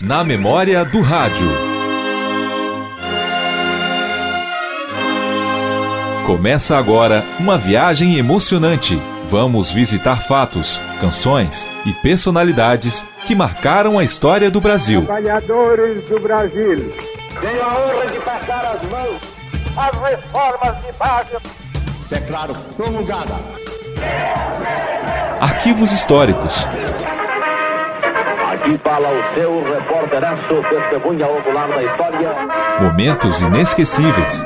Na memória do rádio. Começa agora uma viagem emocionante. Vamos visitar fatos, canções e personalidades que marcaram a história do Brasil. Trabalhadores do Brasil. Tenho a honra de passar as mãos às reformas de base. Declaro promulgada. Arquivos históricos. Aqui fala o seu repórteraço, testemunha ocular da história. Momentos inesquecíveis.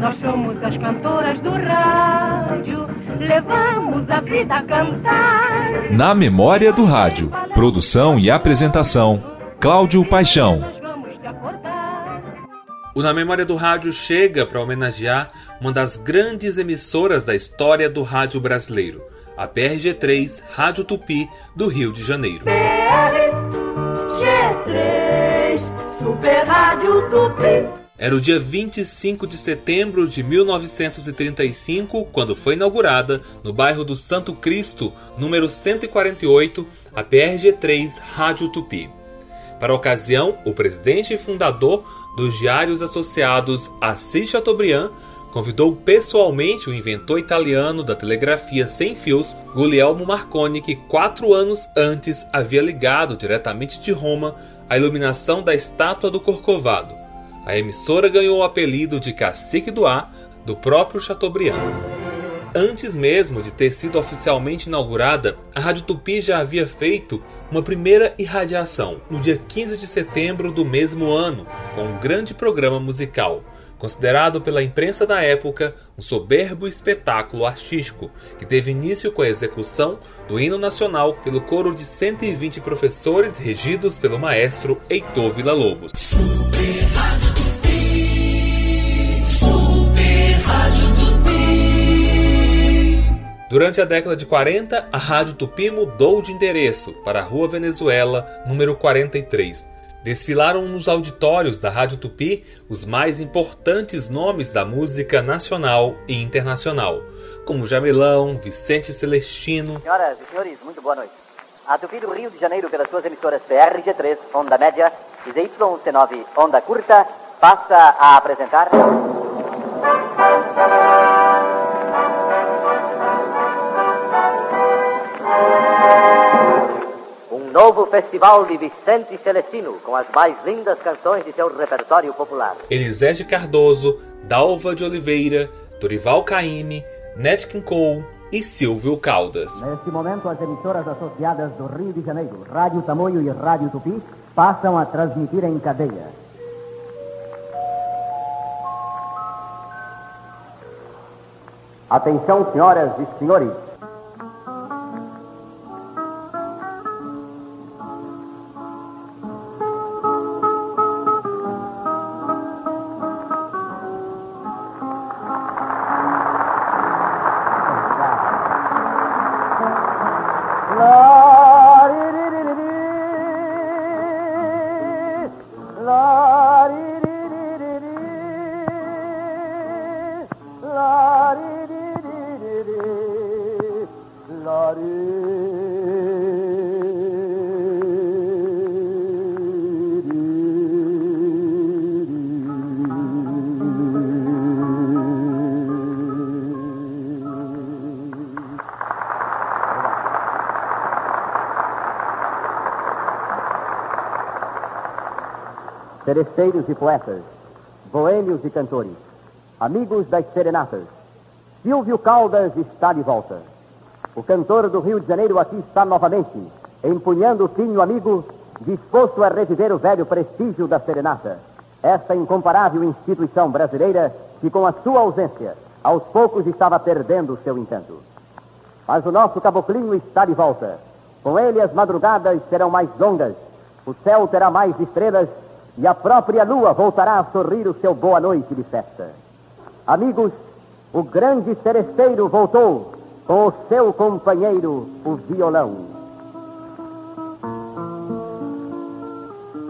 Nós somos as cantoras do rádio, levamos a vida a cantar. Na memória do rádio. Produção e apresentação: Cláudio Paixão. O Na Memória do Rádio chega para homenagear uma das grandes emissoras da história do rádio brasileiro, a PRG3 Rádio Tupi do Rio de Janeiro. G3, Super Rádio Tupi. Era o dia 25 de setembro de 1935 quando foi inaugurada, no bairro do Santo Cristo, número 148, a PRG3 Rádio Tupi. Para a ocasião, o presidente e fundador dos Diários Associados, Assis Chateaubriand, convidou pessoalmente o inventor italiano da telegrafia sem fios, Guglielmo Marconi, que quatro anos antes havia ligado diretamente de Roma a iluminação da estátua do Corcovado. A emissora ganhou o apelido de Cacique do Ar do próprio Chateaubriand. Antes mesmo de ter sido oficialmente inaugurada, a Rádio Tupi já havia feito uma primeira irradiação no dia 15 de setembro do mesmo ano, com um grande programa musical, considerado pela imprensa da época um soberbo espetáculo artístico, que teve início com a execução do hino nacional pelo coro de 120 professores regidos pelo maestro Heitor Villa-Lobos. Durante a década de 40, a Rádio Tupi mudou de endereço para a Rua Venezuela, número 43. Desfilaram nos auditórios da Rádio Tupi os mais importantes nomes da música nacional e internacional, como Jamelão, Vicente Celestino, Senhoras e senhores, muito boa noite. A Tupi do Rio de Janeiro, pelas suas emissoras PRG3, onda média, e ZYC9, onda curta, passa a apresentar. Novo festival de Vicente Celestino, com as mais lindas canções de seu repertório popular. Elisés de Cardoso, Dalva de Oliveira, Dorival Caymmi, Nat King Cole e Silvio Caldas. Neste momento, as emissoras associadas do Rio de Janeiro, Rádio Tamoio e Rádio Tupi, passam a transmitir em cadeia. Atenção, senhoras e senhores. Seresteiros e poetas, boêmios e cantores, amigos das serenatas, Silvio Caldas está de volta. O cantor do Rio de Janeiro aqui está novamente, empunhando o pinho amigo, disposto a reviver o velho prestígio da serenata. Esta incomparável instituição brasileira que, com a sua ausência, aos poucos estava perdendo seu encanto. Mas o nosso caboclinho está de volta. Com ele as madrugadas serão mais longas, o céu terá mais estrelas e a própria lua voltará a sorrir o seu boa noite de festa. Amigos, o grande seresteiro voltou com o seu companheiro, o violão.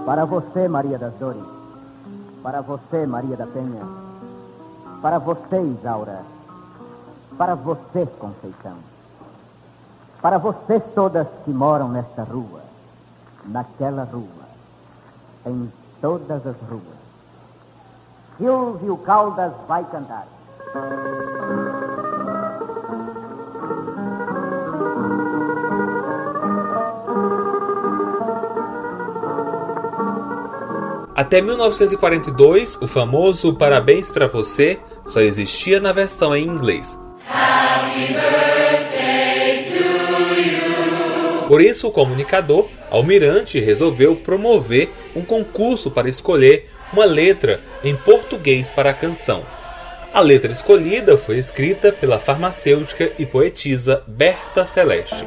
Para você, Maria das Dores. Para você, Maria da Penha. Para você, Isaura. Para você, Conceição. Para vocês todas que moram nesta rua. naquela rua, em todas as ruas. Silvio Caldas vai cantar. Até 1942, o famoso Parabéns para você só existia na versão em inglês. Por isso, o comunicador Almirante resolveu promover um concurso para escolher uma letra em português para a canção. A letra escolhida foi escrita pela farmacêutica e poetisa Berta Celeste.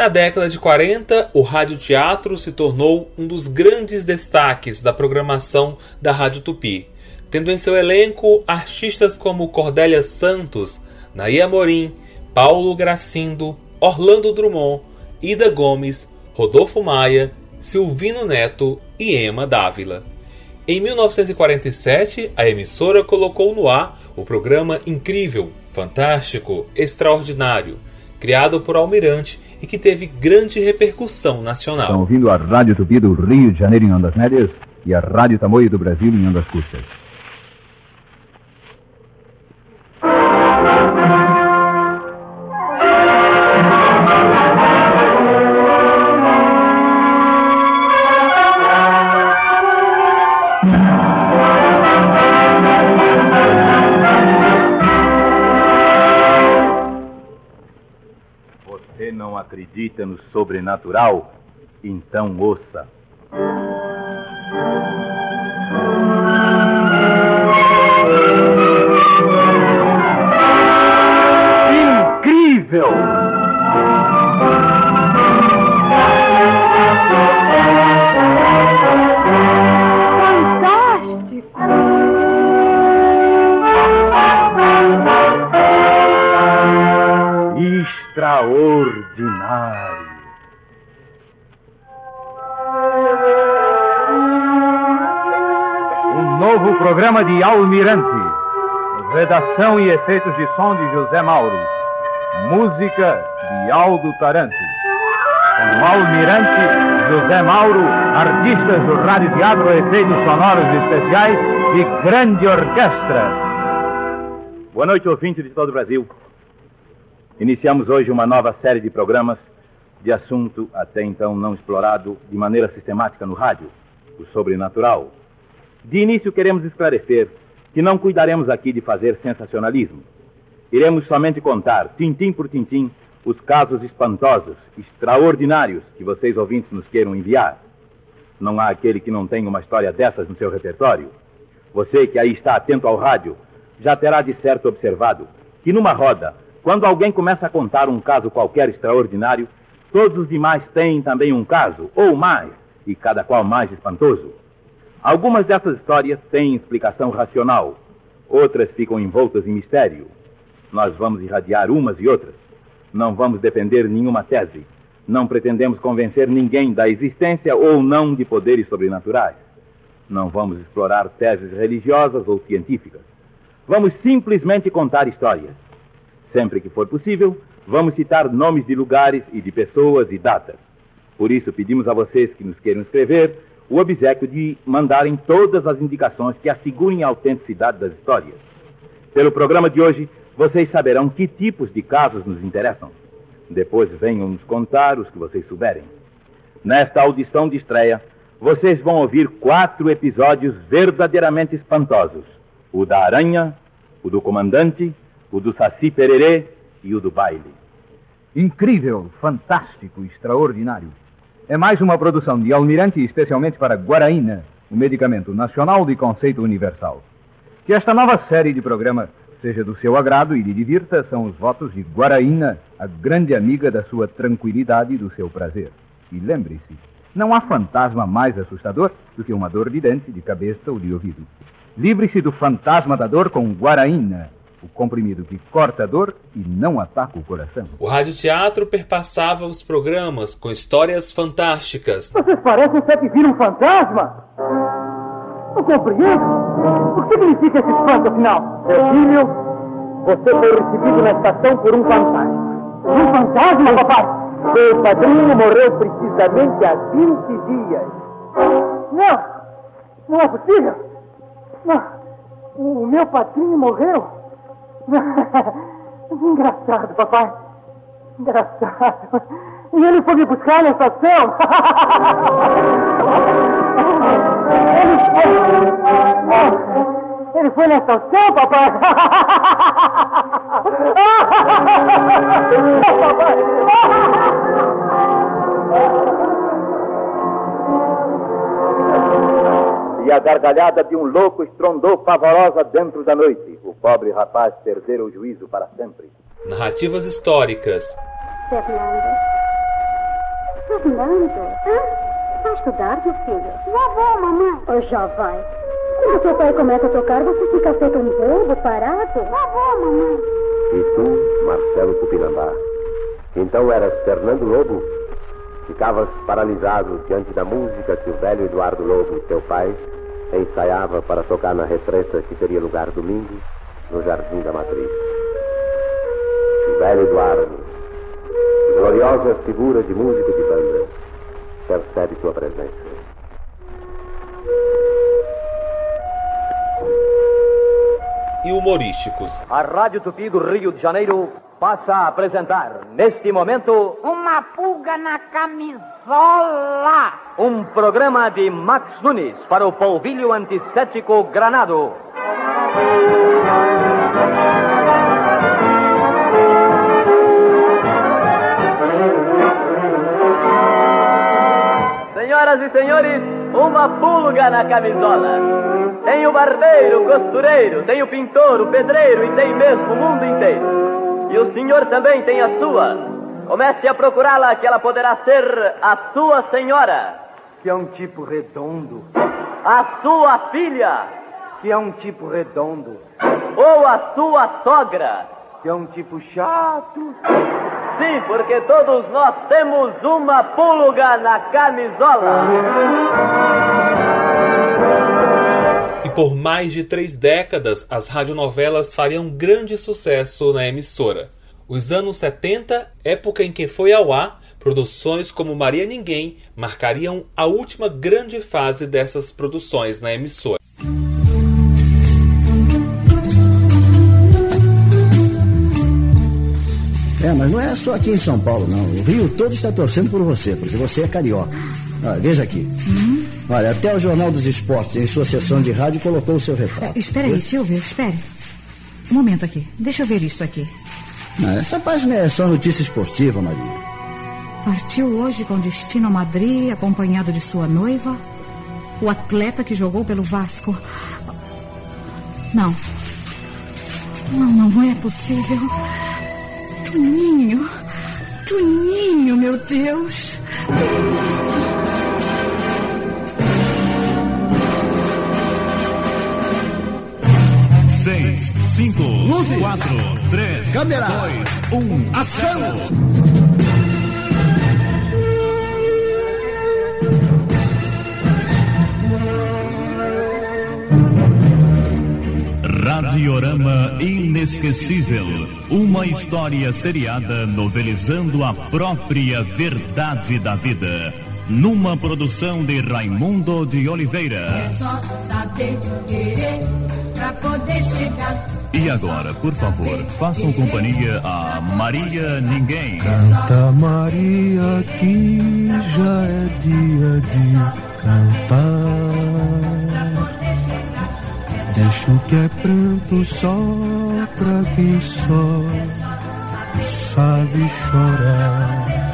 Na década de 40, o radioteatro se tornou um dos grandes destaques da programação da Rádio Tupi, tendo em seu elenco artistas como Cordélia Santos, Naí Amorim, Paulo Gracindo, Orlando Drummond, Ida Gomes, Rodolfo Maia, Silvino Neto e Emma Dávila. Em 1947, a emissora colocou no ar o programa Incrível, Fantástico, Extraordinário, criado por Almirante e que teve grande repercussão nacional. Estão ouvindo a Rádio Tupi do Rio de Janeiro em ondas médias e a Rádio Tamoio do Brasil em ondas curtas. Então ouça. Programa de Almirante. Redação e efeitos de som de José Mauro. Música de Aldo Taranto. Com Almirante, José Mauro, artistas do Rádio Teatro, efeitos sonoros especiais e grande orquestra. Boa noite, ouvintes de todo o Brasil. Iniciamos hoje uma nova série de programas de assunto até então não explorado de maneira sistemática no rádio, o sobrenatural. De início, queremos esclarecer que não cuidaremos aqui de fazer sensacionalismo. Iremos somente contar, tintim por tintim, os casos espantosos, extraordinários que vocês ouvintes nos queiram enviar. Não há aquele que não tenha uma história dessas no seu repertório. Você que aí está atento ao rádio, já terá de certo observado que numa roda, quando alguém começa a contar um caso qualquer extraordinário, todos os demais têm também um caso, ou mais, e cada qual mais espantoso. Algumas dessas histórias têm explicação racional, outras ficam envoltas em mistério. Nós vamos irradiar umas e outras. Não vamos defender nenhuma tese. Não pretendemos convencer ninguém da existência ou não de poderes sobrenaturais. Não vamos explorar teses religiosas ou científicas. Vamos simplesmente contar histórias. Sempre que for possível, vamos citar nomes de lugares e de pessoas e datas. Por isso, pedimos a vocês que nos queiram escrever o obsequio de mandarem todas as indicações que assegurem a autenticidade das histórias. Pelo programa de hoje, vocês saberão que tipos de casos nos interessam. Depois venham nos contar os que vocês souberem. Nesta audição de estreia, vocês vão ouvir quatro episódios verdadeiramente espantosos: o da aranha, o do comandante, o do Saci Pererê e o do baile. Incrível, fantástico, extraordinário. É mais uma produção de Almirante especialmente para Guaraína, o medicamento nacional de conceito universal. Que esta nova série de programa seja do seu agrado e lhe divirta são os votos de Guaraína, a grande amiga da sua tranquilidade e do seu prazer. E lembre-se, não há fantasma mais assustador do que uma dor de dente, de cabeça ou de ouvido. Livre-se do fantasma da dor com Guaraína, o comprimido que corta a dor e não ataca o coração. O radioteatro perpassava os programas com histórias fantásticas. Vocês parecem ser que viram um fantasma. Não compreendo. O que significa esse espanto, afinal? Meu filho, você foi recebido na estação por um fantasma. Um fantasma, papai? Seu padrinho morreu precisamente há 20 dias. Não! Não é possível! Não! O meu padrinho morreu? Engraçado, papai. Engraçado. E ele foi me buscar na estação. Ele foi. Ele foi na estação, papai. E a gargalhada de um louco estrondou pavorosa dentro da noite. O pobre rapaz perdera o juízo para sempre. Narrativas históricas. Fernando. Fernando? Hã? Vai estudar, meu filho? Já vou, mamãe. Oh, já vai. Quando seu pai começa a tocar, você fica feito um bobo, parado? Já vou, mamãe. E tu, Marcelo Tupinambá, então eras Fernando Lobo? Ficavas paralisado diante da música que o velho Eduardo Lobo, teu pai, ensaiava para tocar na retreta que teria lugar domingo no Jardim da Matriz. Velho Eduardo, gloriosa figura de músico de banda, percebe tua presença. E humorísticos. A Rádio Tupi do Rio de Janeiro passa a apresentar, neste momento, Uma pulga na camisola. um programa de Max Nunes para o polvilho antisséptico Granado. Senhoras e senhores, uma pulga na camisola. Tem o barbeiro, o costureiro, tem o pintor, o pedreiro e tem mesmo o mundo inteiro. E o senhor também tem a sua. Comece a procurá-la que ela poderá ser a sua senhora. Que é um tipo redondo. A sua filha. Que é um tipo redondo. Ou a sua sogra. Que é um tipo chato. Sim, porque todos nós temos uma pulga na camisola. E por mais de três décadas, as radionovelas fariam grande sucesso na emissora. Os anos 70, época em que foi ao ar, produções como Maria Ninguém marcariam a última grande fase dessas produções na emissora. É, mas não é só aqui em São Paulo, não. O Rio todo está torcendo por você, porque você é carioca. Olha, veja aqui. Olha, até o Jornal dos Esportes, em sua sessão de rádio, colocou o seu retrato. Espera aí, Silvio, espere. Um momento aqui. Deixa eu ver isto aqui. Não, essa página é só notícia esportiva, Maria. Partiu hoje com destino a Madrid, acompanhado de sua noiva, o atleta que jogou pelo Vasco. Não. Não, não é possível. Tuninho. Tuninho, meu Deus. Seis, cinco, quatro, três, Câmera. dois, um, Ação! Radiorama Inesquecível. Uma história seriada novelizando a própria verdade da vida. Numa produção de Raimundo de Oliveira. Só saber querer pra poder chegar. E agora, por favor, façam companhia a Maria Ninguém. Canta Maria que já é dia de cantar. Deixa o que é pranto só pra quem só sabe chorar.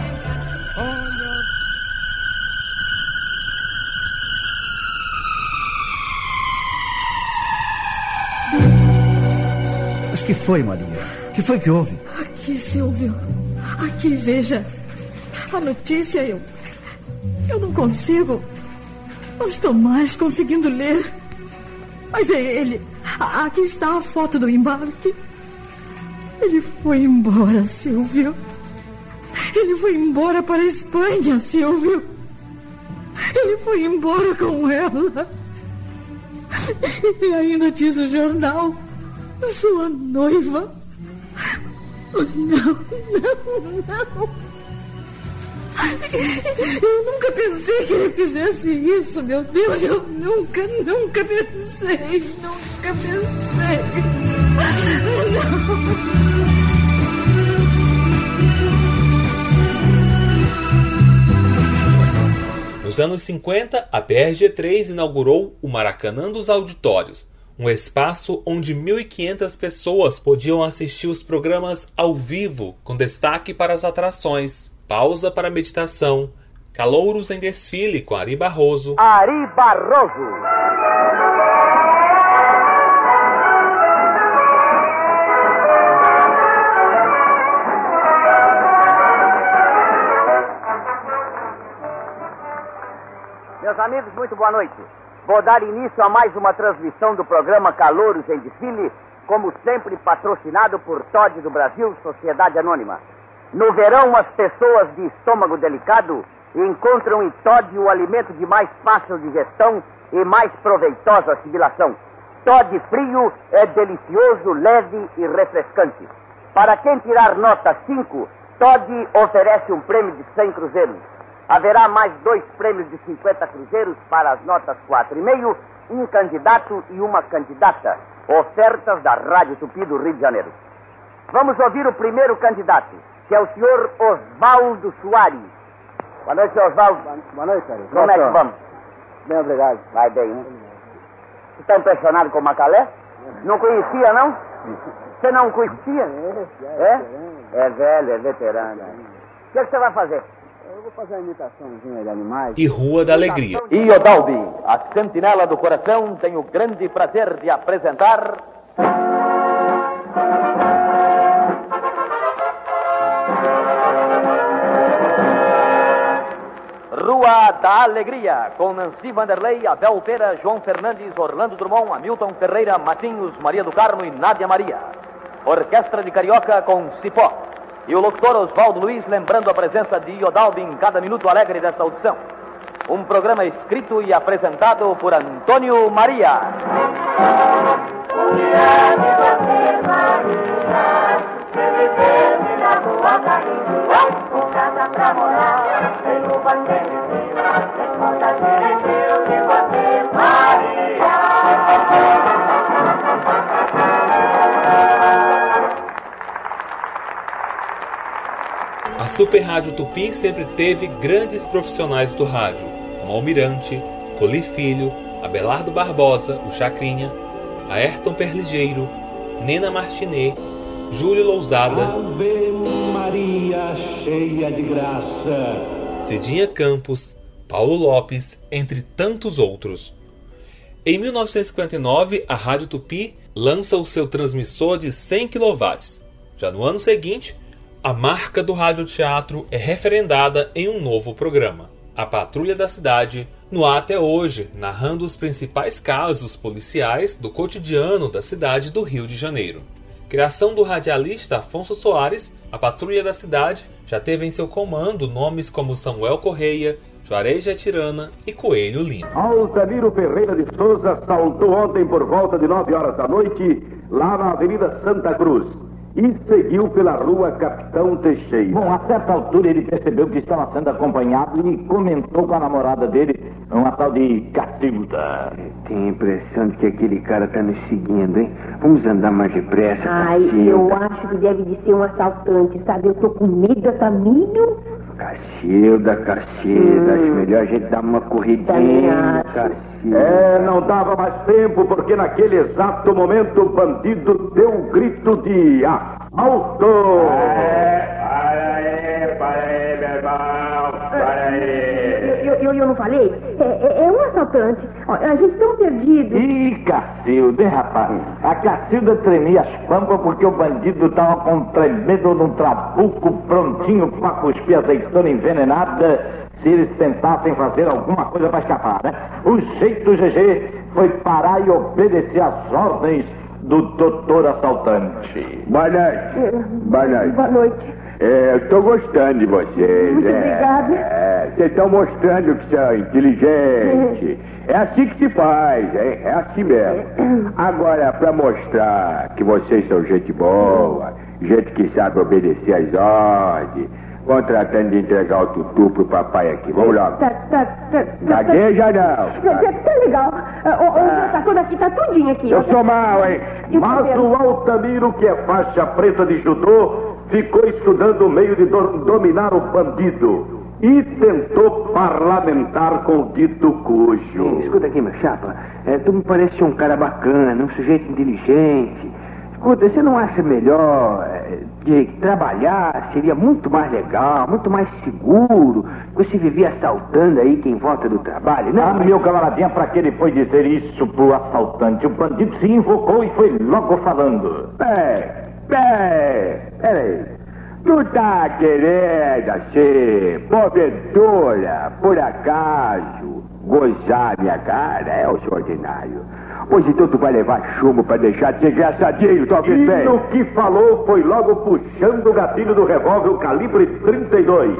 Mas que foi, Maria? que foi que houve? Aqui, Silvio. Aqui, veja. A notícia eu. Eu não consigo. Não estou mais conseguindo ler. Mas é ele. Aqui está a foto do embarque. Ele foi embora, Silvio. Ele foi embora para a Espanha, Silvio. Ele foi embora com ela. E ainda diz o jornal: sua noiva. Não, não, não. Eu nunca pensei que ele fizesse isso, meu Deus. Eu nunca, nunca pensei. Nunca pensei. Nos anos 50, a PRG3 inaugurou o Maracanã dos Auditórios, um espaço onde 1.500 pessoas podiam assistir os programas ao vivo, com destaque para as atrações, pausa para meditação, calouros em desfile com Ari Barroso. Ari Barroso. Meus amigos, muito boa noite. Vou dar início a mais uma transmissão do programa Calouros em Desfile, como sempre patrocinado por Todd do Brasil, Sociedade Anônima. No verão, as pessoas de estômago delicado encontram em Todd o alimento de mais fácil digestão e mais proveitosa assimilação. Todd frio é delicioso, leve e refrescante. Para quem tirar nota 5, Todd oferece um prêmio de 100 cruzeiros. Haverá mais dois prêmios de 50 cruzeiros para as notas 4,5, um candidato e uma candidata. Ofertas da Rádio Tupi do Rio de Janeiro. Vamos ouvir o primeiro candidato, que é o senhor Osvaldo Soares. Boa noite, Osvaldo. Boa noite, Sérgio. Como é que vamos? Bem, obrigado. Vai bem, hein? Está impressionado com o Macalé? Não conhecia, não? Você não conhecia? É? É velho, é veterano. O que, é que você vai fazer? Fazer uma imitaçãozinha de animais. E Rua da Alegria. Iodalbi, a sentinela do coração, tem o grande prazer de apresentar. Rua da Alegria, com Nancy Vanderlei, Abel Pera, João Fernandes, Orlando Drummond, Hamilton Ferreira, Matinhos, Maria do Carmo e Nádia Maria. Orquestra de Carioca com Cipó. E o locutor Oswaldo Luiz lembrando a presença de Iodalbi em cada minuto alegre desta audição. Um programa escrito e apresentado por Antônio Maria. A Super Rádio Tupi sempre teve grandes profissionais do rádio, como Almirante, Coli Filho, Abelardo Barbosa, o Chacrinha, Ayrton Perligeiro, Nena Martinet, Júlio Lousada, Ave Maria, cheia de graça. Cidinha Campos, Paulo Lopes, entre tantos outros. Em 1959, a Rádio Tupi lança o seu transmissor de 100 kW. Já no ano seguinte, a marca do radioteatro é referendada em um novo programa, A Patrulha da Cidade, no ar até hoje, narrando os principais casos policiais do cotidiano da cidade do Rio de Janeiro. Criação do radialista Afonso Soares, a Patrulha da Cidade já teve em seu comando nomes como Samuel Correia, Juarez Tirana e Coelho Lima. Altamiro Ferreira de Souza saltou ontem por volta de 9 horas da noite, lá na Avenida Santa Cruz, e seguiu pela rua Capitão Teixeira. Bom, a certa altura ele percebeu que estava sendo acompanhado e comentou com a namorada dele, uma tal de Catilda. Tenho a impressão de que aquele cara está nos seguindo, hein? Vamos andar mais depressa. Ai, Cacilda. eu acho que deve de ser um assaltante, sabe? Eu tô com medo dessa Cacilda, Cacilda, acho melhor a gente dar uma corridinha. Cacilda. É, não dava mais tempo, porque naquele exato momento o bandido deu um grito de assalto! Para aí, para aí, meu irmão, para aí. Eu, eu, eu não falei? É, é- é um assaltante. A gente tão perdido. Ih, Cacilda, hein, rapaz? A Cacilda tremia as pampas porque o bandido estava com tremendo num trabuco prontinho para cuspir azeitona envenenada se eles tentassem fazer alguma coisa para escapar, né? O jeito do GG foi parar e obedecer às ordens do doutor assaltante. Boa noite. Boa noite. Boa noite. É, eu tô gostando de vocês. Muito é. obrigada. É, vocês estão mostrando que são inteligentes. É assim que se faz, é, é assim mesmo. Agora, pra mostrar que vocês são gente boa, gente que sabe obedecer às ordens, vão tratando de entregar o tutu pro papai aqui. Vamos lá. Tá, tá, tá. Gagueja não. Tá, tá, tá legal. Ah, Ô, ô, tá tudo aqui, tá tudinho aqui. Eu sou mal, hein? O Mas o Altamiro, que é faixa preta de judô, ficou estudando o meio de do- dominar o bandido e tentou parlamentar com o dito cujo. Escuta aqui, meu chapa. É, tu me parece um cara bacana, um sujeito inteligente. Escuta, você não acha melhor é, que trabalhar seria muito mais legal, muito mais seguro, que você vivia assaltando aí quem volta do trabalho, né? Ah, meu camaradinha, pra que ele foi dizer isso pro assaltante? O bandido se invocou e foi logo falando. É, é, peraí. Tu tá querendo, assim, porventura, por acaso, gozar minha cara? É o ordinário. Pois então tu vai levar chumbo pra deixar de ser engraçadinho, tá E bem? no que falou foi logo puxando o gatilho do revólver o calibre 32.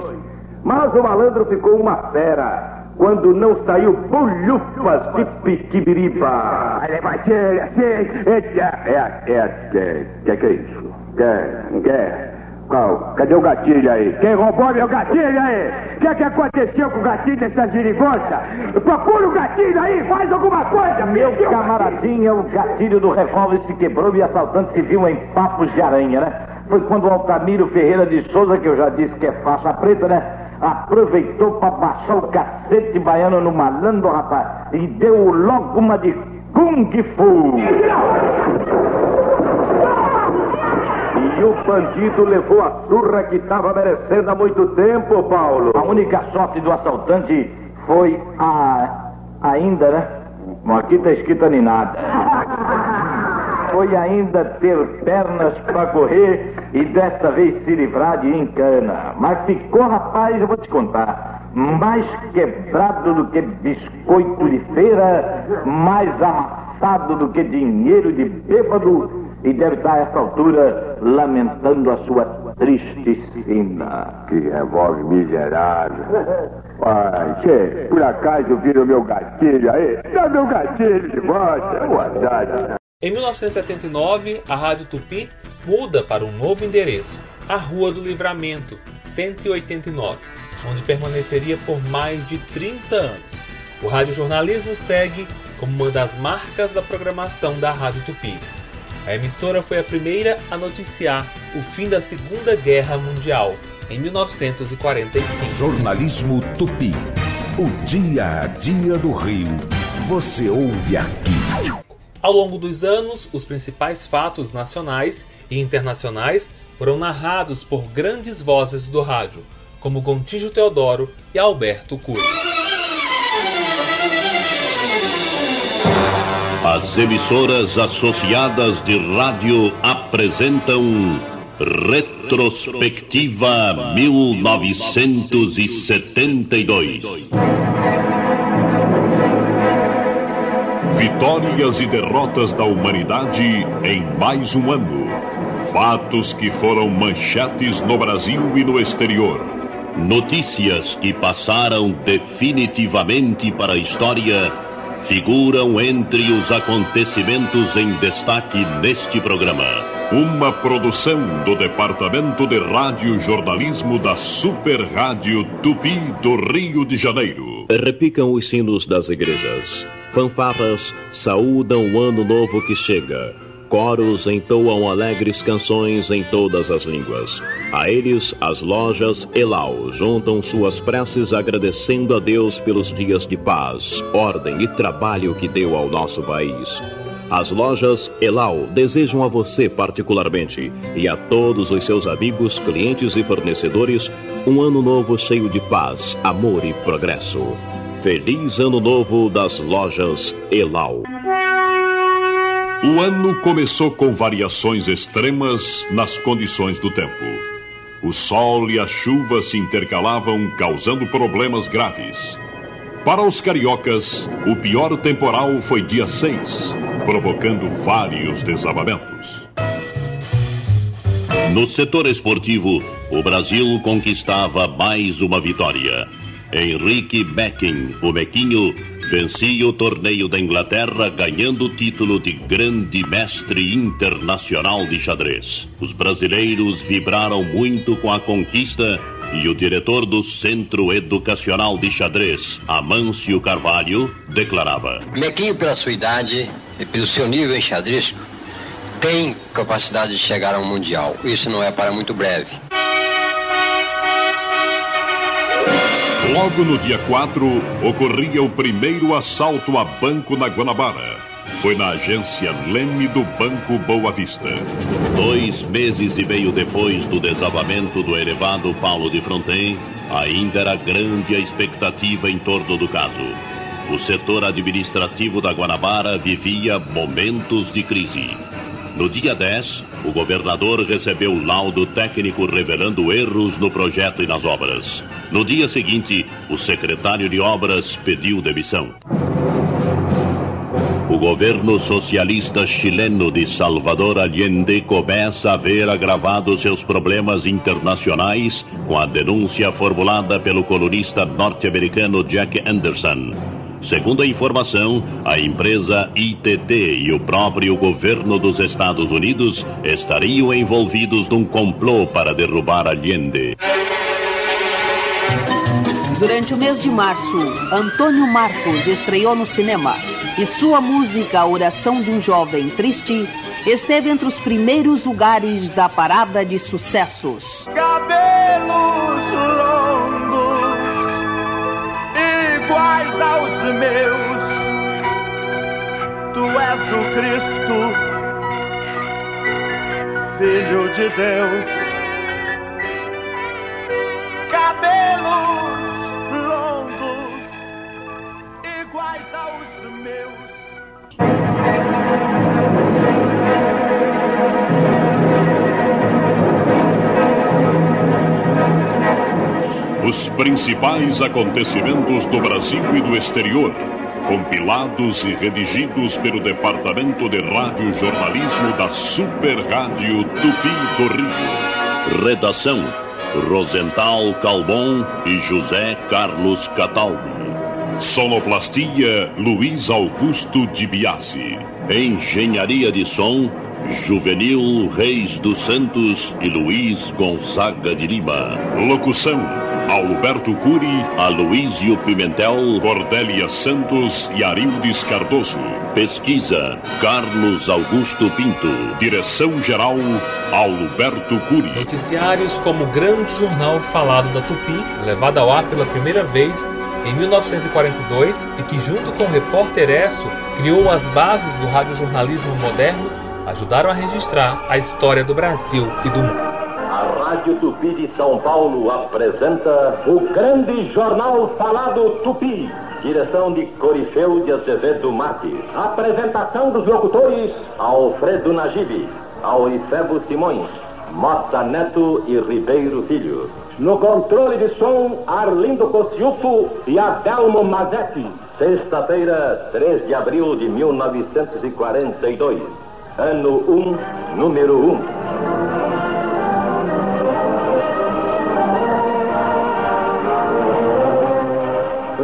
Mas o malandro ficou uma fera quando não saiu bolhufas de pitibiriba. Bater assim, é, é, é, é, que que é isso? Que, que, qual? Cadê o gatilho aí? Quem roubou meu gatilho aí? O que que aconteceu com o gatilho dessa girigonça? Procura o gatilho aí, faz alguma coisa, Meu camaradinha, o gatilho do revólver se quebrou e o assaltante se viu em papos de aranha, né? Foi quando o Altamiro Ferreira de Souza, que eu já disse que é faixa preta, né? Aproveitou pra baixar o cacete baiano no malandro, rapaz, e deu logo uma de Kung Fu. E o bandido levou a surra que estava merecendo há muito tempo, Paulo. A única sorte do assaltante foi a. ainda, né? Bom, aqui tá escrito nem nada. Foi ainda ter pernas pra correr e desta vez se livrar de encana. Mas ficou, rapaz, eu vou te contar. Mais quebrado do que biscoito de feira, mais amassado do que dinheiro de bêbado, e deve estar a essa altura lamentando a sua triste sina. Que revólver miserável. Ai, che, por acaso viram meu gatilho aí? Dá meu gatilho de volta. Boa tarde. Em 1979, a Rádio Tupi muda para um novo endereço, a Rua do Livramento, 189, onde permaneceria por mais de 30 anos. O radiojornalismo segue como uma das marcas da programação da Rádio Tupi. A emissora foi a primeira a noticiar o fim da Segunda Guerra Mundial, em 1945. Jornalismo Tupi. O dia a dia do Rio. Você ouve aqui. Ao longo dos anos, os principais fatos nacionais e internacionais foram narrados por grandes vozes do rádio, como Gontijo Teodoro e Alberto Cury. As emissoras associadas de rádio apresentam Retrospectiva 1972. Vitórias e derrotas da humanidade em mais um ano. Fatos que foram manchetes no Brasil e no exterior. Notícias que passaram definitivamente para a história figuram entre os acontecimentos em destaque neste programa. Uma produção do Departamento de Rádio Jornalismo da Super Rádio Tupi do Rio de Janeiro. Repicam os sinos das igrejas. Fanfarras saúdam o ano novo que chega. Coros entoam alegres canções em todas as línguas. A eles, as lojas Elau juntam suas preces agradecendo a Deus pelos dias de paz, ordem e trabalho que deu ao nosso país. As lojas Elau desejam a você particularmente e a todos os seus amigos, clientes e fornecedores um ano novo cheio de paz, amor e progresso. Feliz Ano Novo das lojas Elau. O ano começou com variações extremas nas condições do tempo. O sol e a chuva se intercalavam, causando problemas graves. Para os cariocas, o pior temporal foi dia 6, provocando vários desabamentos. No setor esportivo, o Brasil conquistava mais uma vitória. Henrique Becking, o Mequinho, vencia o torneio da Inglaterra, ganhando o título de Grande Mestre Internacional de Xadrez. Os brasileiros vibraram muito com a conquista e o diretor do Centro Educacional de Xadrez, Amâncio Carvalho, declarava: Mequinho, pela sua idade e pelo seu nível enxadrístico, tem capacidade de chegar ao Mundial. Isso não é para muito breve. Logo no dia 4, ocorria o primeiro assalto a banco na Guanabara. Foi na agência Leme do Banco Boa Vista. Dois meses e meio depois do desabamento do elevado Paulo de Fronten, ainda era grande a expectativa em torno do caso. O setor administrativo da Guanabara vivia momentos de crise. No dia 10, o governador recebeu laudo técnico revelando erros no projeto e nas obras. No dia seguinte, o secretário de obras pediu demissão. O governo socialista chileno de Salvador Allende começa a ver agravados seus problemas internacionais com a denúncia formulada pelo colunista norte-americano Jack Anderson. Segundo a informação, a empresa ITT e o próprio governo dos Estados Unidos estariam envolvidos num complô para derrubar Allende. Durante o mês de março, Antônio Marcos estreou no cinema e sua música Oração de um Jovem Triste esteve entre os primeiros lugares da parada de sucessos. Cabelos aos meus. Tu és o Cristo, Filho de Deus. Cabelos Os principais acontecimentos do Brasil e do exterior, compilados e redigidos pelo Departamento de Rádio Jornalismo da Super Rádio Tupi do Rio. Redação: Rosental Calbon e José Carlos Cataldi. Sonoplastia: Luiz Augusto de Biasi. Engenharia de som: Juvenil Reis dos Santos e Luiz Gonzaga de Lima. Locução: Alberto Curi, Aloísio Pimentel, Cordélia Santos e Arildes Cardoso. Pesquisa: Carlos Augusto Pinto. Direção-geral: Alberto Curi. Noticiários como o Grande Jornal Falado da Tupi, levado ao ar pela primeira vez em 1942 e que, junto com o repórter Esso, criou as bases do radiojornalismo moderno, ajudaram a registrar a história do Brasil e do mundo. A Rádio Tupi de São Paulo apresenta o Grande Jornal Falado Tupi. Direção de Corifeu de Azevedo Marques. Apresentação dos locutores Alfredo Najib, Aurifebo Simões, Mota Neto e Ribeiro Filho. No controle de som, Arlindo Cociupo e Adelmo Mazetti. Sexta-feira, 3 de abril de 1942. Ano 1, número 1.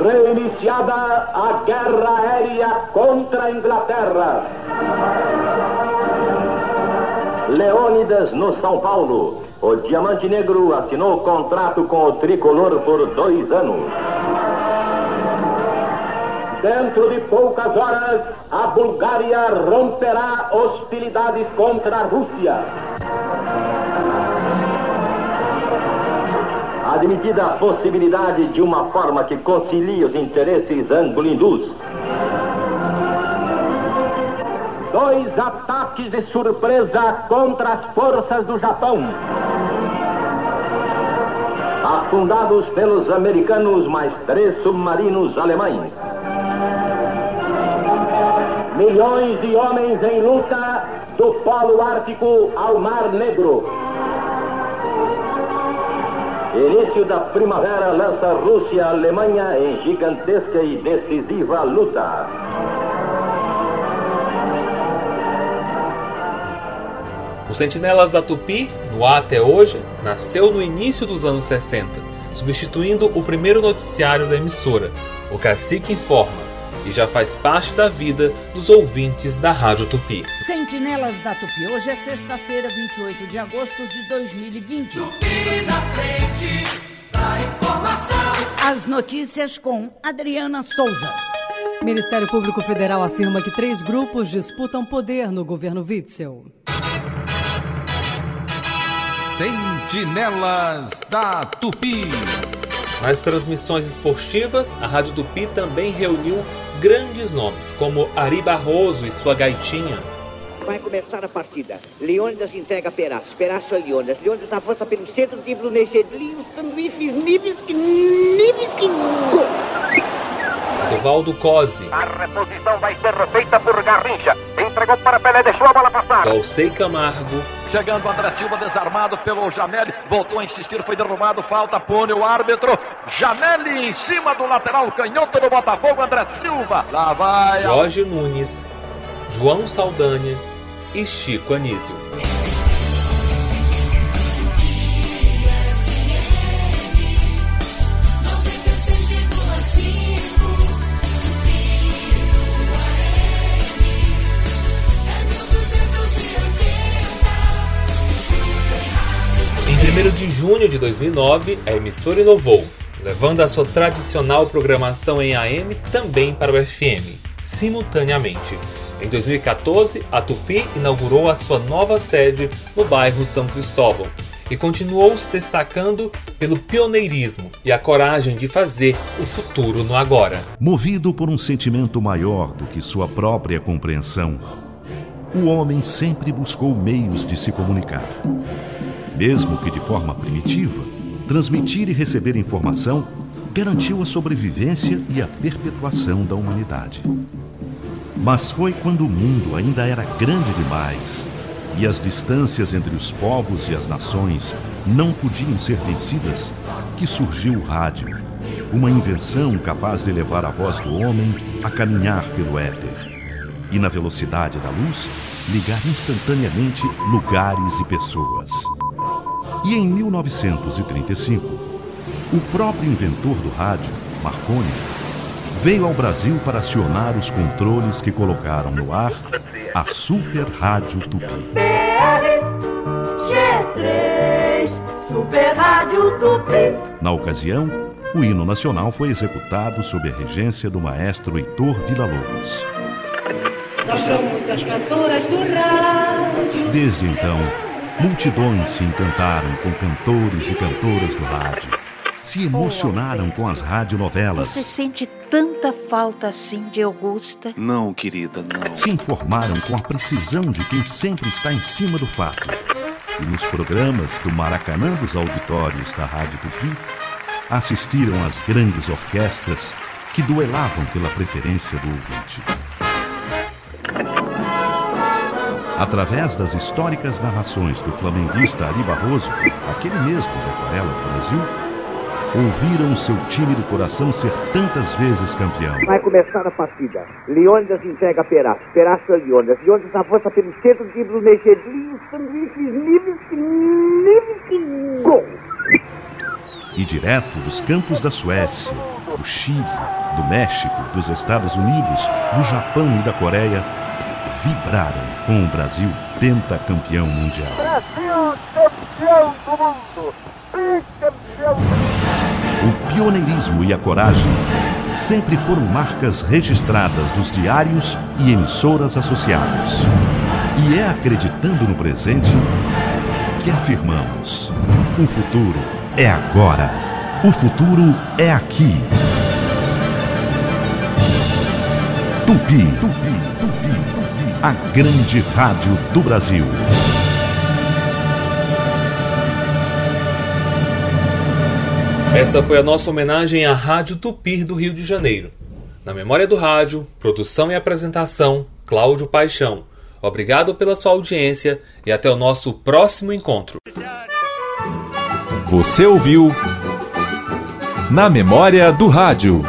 Reiniciada a guerra aérea contra a Inglaterra. Leônidas no São Paulo. O Diamante Negro assinou contrato com o tricolor por dois anos. Dentro de poucas horas, a Bulgária romperá hostilidades contra a Rússia. Admitida a possibilidade de uma forma que concilie os interesses anglo-hindus. Dois ataques de surpresa contra as forças do Japão. Afundados pelos americanos mais três submarinos alemães. Milhões de homens em luta do Polo Ártico ao Mar Negro. Início da primavera lança Rússia Alemanha em gigantesca e decisiva luta. O Sentinelas da Tupi, no ar até hoje, nasceu no início dos anos 60, substituindo o primeiro noticiário da emissora, o Cacique Informa, e já faz parte da vida dos ouvintes da Rádio Tupi. Sentinelas da Tupi, hoje é sexta-feira, 28 de agosto de 2020. Tupi na frente da informação. As notícias com Adriana Souza. Ministério Público Federal afirma que três grupos disputam poder no governo Witzel. Sentinelas da Tupi. Nas transmissões esportivas, a Rádio Tupi também reuniu grandes nomes, como Ari Barroso e sua gaitinha. Vai começar a partida. Leônidas entrega Peraz. Peraz para Leônidas. Leônidas avança pelo centro, dribla o Negedli, os sanduíches, níveis que... níveis que... Adovaldo Cosi. A reposição vai ser feita por Garrincha. Entregou para Pelé, deixou a bola passar. Galcei Camargo. Chegando André Silva, desarmado pelo Jamel. Voltou a insistir, foi derrubado. Falta, pune o árbitro. Jamel em cima do lateral canhoto do Botafogo, André Silva. Lá vai. Jorge Nunes. João Saldanha e Chico Anísio. De junho de 2009, a emissora inovou, levando a sua tradicional programação em AM também para o FM, simultaneamente. Em 2014, a Tupi inaugurou a sua nova sede no bairro São Cristóvão e continuou se destacando pelo pioneirismo e a coragem de fazer o futuro no agora. Movido por um sentimento maior do que sua própria compreensão, o homem sempre buscou meios de se comunicar. Mesmo que de forma primitiva, transmitir e receber informação garantiu a sobrevivência e a perpetuação da humanidade. Mas foi quando o mundo ainda era grande demais e as distâncias entre os povos e as nações não podiam ser vencidas que surgiu o rádio, uma invenção capaz de levar a voz do homem a caminhar pelo éter e, na velocidade da luz, ligar instantaneamente lugares e pessoas. E em 1935, o próprio inventor do rádio, Marconi, veio ao Brasil para acionar os controles que colocaram no ar a Super Rádio Tupi. G3, Super Rádio Tupi. Na ocasião, o hino nacional foi executado sob a regência do maestro Heitor Villa-Lobos. Nós somos as cantoras do rádio. Desde então, multidões se encantaram com cantores e cantoras do rádio. Se emocionaram com as radionovelas. Você sente tanta falta assim de Augusta? Não, querida, não. Se informaram com a precisão de quem sempre está em cima do fato. E nos programas do Maracanã dos auditórios da Rádio Tupi, assistiram às grandes orquestras que duelavam pela preferência do ouvinte. Através das históricas narrações do flamenguista Ari Barroso, aquele mesmo da Aquarela do Brasil, ouviram seu time do coração ser tantas vezes campeão. Vai começar a partida. Leônidas entrega Peraz. Peraz para Leônidas. Leônidas avança pelo centro, dribla o os sanduíches, que... Gol! E direto dos campos da Suécia, do Chile, do México, dos Estados Unidos, do Japão e da Coreia, vibraram com o Brasil pentacampeão mundial. Brasil campeão do mundo. Bicampeão. O pioneirismo e a coragem sempre foram marcas registradas dos diários e emissoras associados. E é acreditando no presente que afirmamos: o futuro é agora. O futuro é aqui. Tupi, Tupi, a grande rádio do Brasil. Essa foi a nossa homenagem à Rádio Tupir do Rio de Janeiro. Na memória do rádio, produção e apresentação, Cláudio Paixão. Obrigado pela sua audiência e até o nosso próximo encontro. Você ouviu Na Memória do Rádio